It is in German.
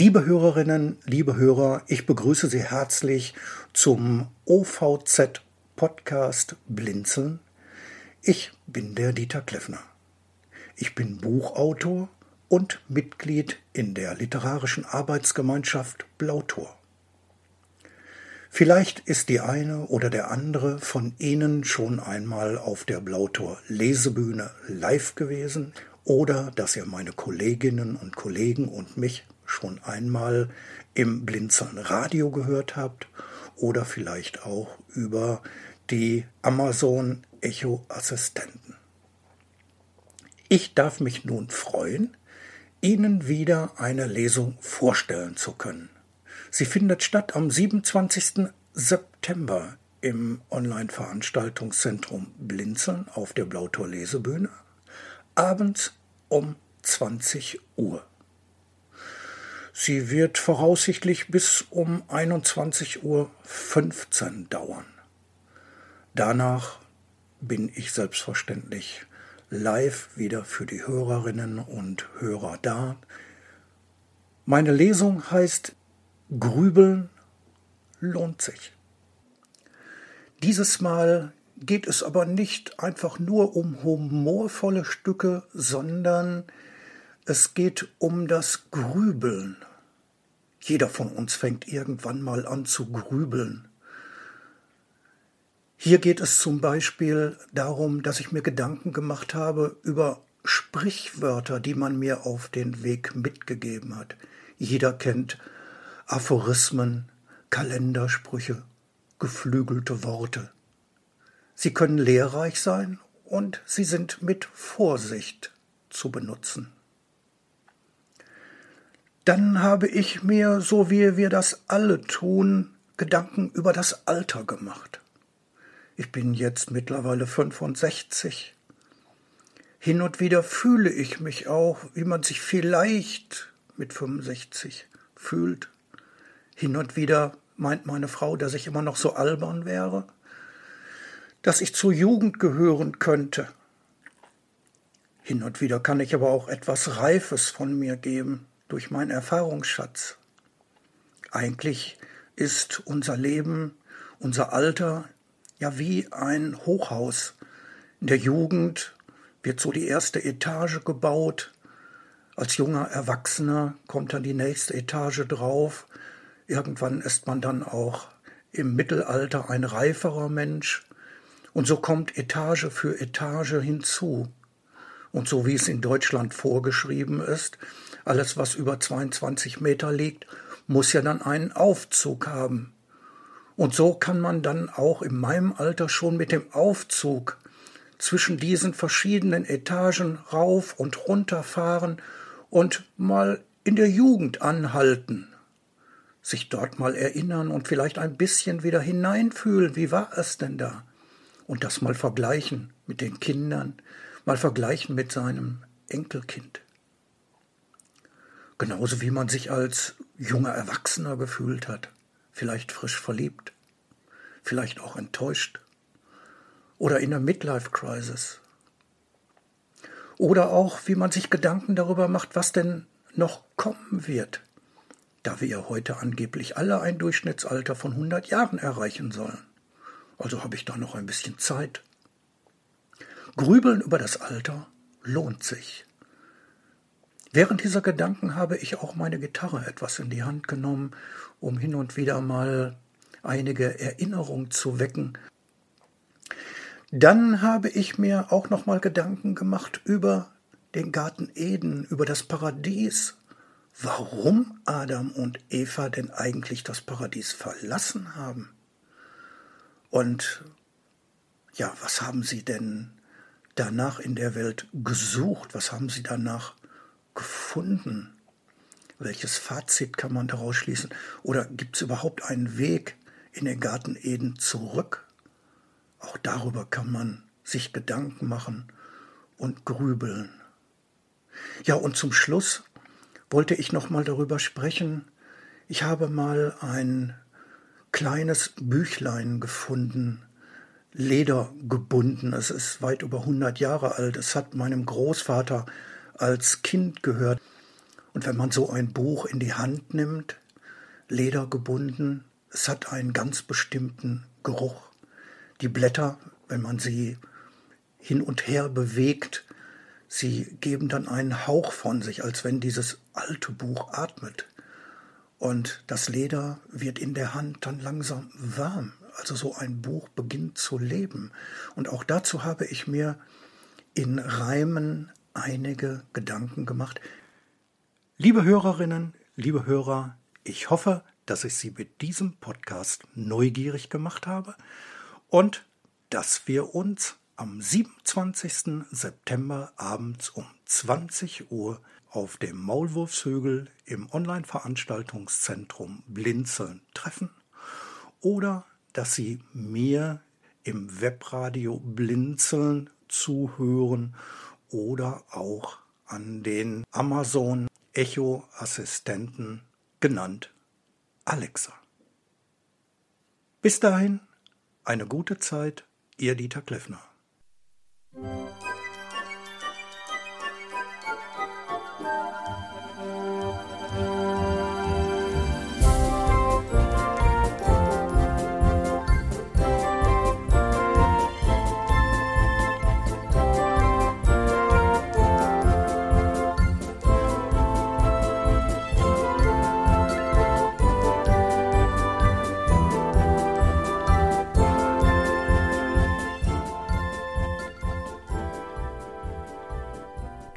Liebe Hörerinnen, liebe Hörer, ich begrüße Sie herzlich zum OVZ Podcast Blinzeln. Ich bin der Dieter Kleffner. Ich bin Buchautor und Mitglied in der literarischen Arbeitsgemeinschaft Blautor. Vielleicht ist die eine oder der andere von Ihnen schon einmal auf der Blautor Lesebühne live gewesen oder dass ihr meine Kolleginnen und Kollegen und mich schon einmal im Blinzern Radio gehört habt oder vielleicht auch über die Amazon Echo Assistenten. Ich darf mich nun freuen, Ihnen wieder eine Lesung vorstellen zu können. Sie findet statt am 27. September im Online-Veranstaltungszentrum Blinzeln auf der Blautor Lesebühne, abends um 20 Uhr. Sie wird voraussichtlich bis um 21.15 Uhr dauern. Danach bin ich selbstverständlich live wieder für die Hörerinnen und Hörer da. Meine Lesung heißt Grübeln lohnt sich. Dieses Mal geht es aber nicht einfach nur um humorvolle Stücke, sondern es geht um das Grübeln. Jeder von uns fängt irgendwann mal an zu grübeln. Hier geht es zum Beispiel darum, dass ich mir Gedanken gemacht habe über Sprichwörter, die man mir auf den Weg mitgegeben hat. Jeder kennt Aphorismen, Kalendersprüche, geflügelte Worte. Sie können lehrreich sein und sie sind mit Vorsicht zu benutzen. Dann habe ich mir, so wie wir das alle tun, Gedanken über das Alter gemacht. Ich bin jetzt mittlerweile 65. Hin und wieder fühle ich mich auch, wie man sich vielleicht mit 65 fühlt. Hin und wieder meint meine Frau, dass ich immer noch so albern wäre, dass ich zur Jugend gehören könnte. Hin und wieder kann ich aber auch etwas Reifes von mir geben durch meinen Erfahrungsschatz. Eigentlich ist unser Leben, unser Alter ja wie ein Hochhaus. In der Jugend wird so die erste Etage gebaut. Als junger Erwachsener kommt dann die nächste Etage drauf. Irgendwann ist man dann auch im Mittelalter ein reiferer Mensch. Und so kommt Etage für Etage hinzu. Und so wie es in Deutschland vorgeschrieben ist, alles, was über 22 Meter liegt, muss ja dann einen Aufzug haben. Und so kann man dann auch in meinem Alter schon mit dem Aufzug zwischen diesen verschiedenen Etagen rauf und runter fahren und mal in der Jugend anhalten, sich dort mal erinnern und vielleicht ein bisschen wieder hineinfühlen, wie war es denn da? Und das mal vergleichen mit den Kindern, mal vergleichen mit seinem Enkelkind. Genauso wie man sich als junger Erwachsener gefühlt hat, vielleicht frisch verliebt, vielleicht auch enttäuscht oder in der Midlife-Crisis. Oder auch, wie man sich Gedanken darüber macht, was denn noch kommen wird, da wir ja heute angeblich alle ein Durchschnittsalter von 100 Jahren erreichen sollen. Also habe ich da noch ein bisschen Zeit. Grübeln über das Alter lohnt sich. Während dieser Gedanken habe ich auch meine Gitarre etwas in die Hand genommen, um hin und wieder mal einige Erinnerungen zu wecken. Dann habe ich mir auch noch mal Gedanken gemacht über den Garten Eden, über das Paradies. Warum Adam und Eva denn eigentlich das Paradies verlassen haben? Und ja, was haben sie denn danach in der Welt gesucht? Was haben sie danach gefunden? Welches Fazit kann man daraus schließen? Oder gibt es überhaupt einen Weg in den Garten Eden zurück? Auch darüber kann man sich Gedanken machen und grübeln. Ja, und zum Schluss wollte ich noch mal darüber sprechen. Ich habe mal ein kleines Büchlein gefunden, ledergebunden. Es ist weit über 100 Jahre alt. Es hat meinem Großvater als Kind gehört. Und wenn man so ein Buch in die Hand nimmt, ledergebunden, es hat einen ganz bestimmten Geruch. Die Blätter, wenn man sie hin und her bewegt, sie geben dann einen Hauch von sich, als wenn dieses alte Buch atmet. Und das Leder wird in der Hand dann langsam warm. Also so ein Buch beginnt zu leben. Und auch dazu habe ich mir in Reimen einige Gedanken gemacht. Liebe Hörerinnen, liebe Hörer, ich hoffe, dass ich Sie mit diesem Podcast neugierig gemacht habe und dass wir uns am 27. September abends um 20 Uhr auf dem Maulwurfshügel im Online-Veranstaltungszentrum Blinzeln treffen oder dass Sie mir im Webradio Blinzeln zuhören oder auch an den Amazon Echo Assistenten genannt Alexa. Bis dahin eine gute Zeit, Ihr Dieter Kleffner.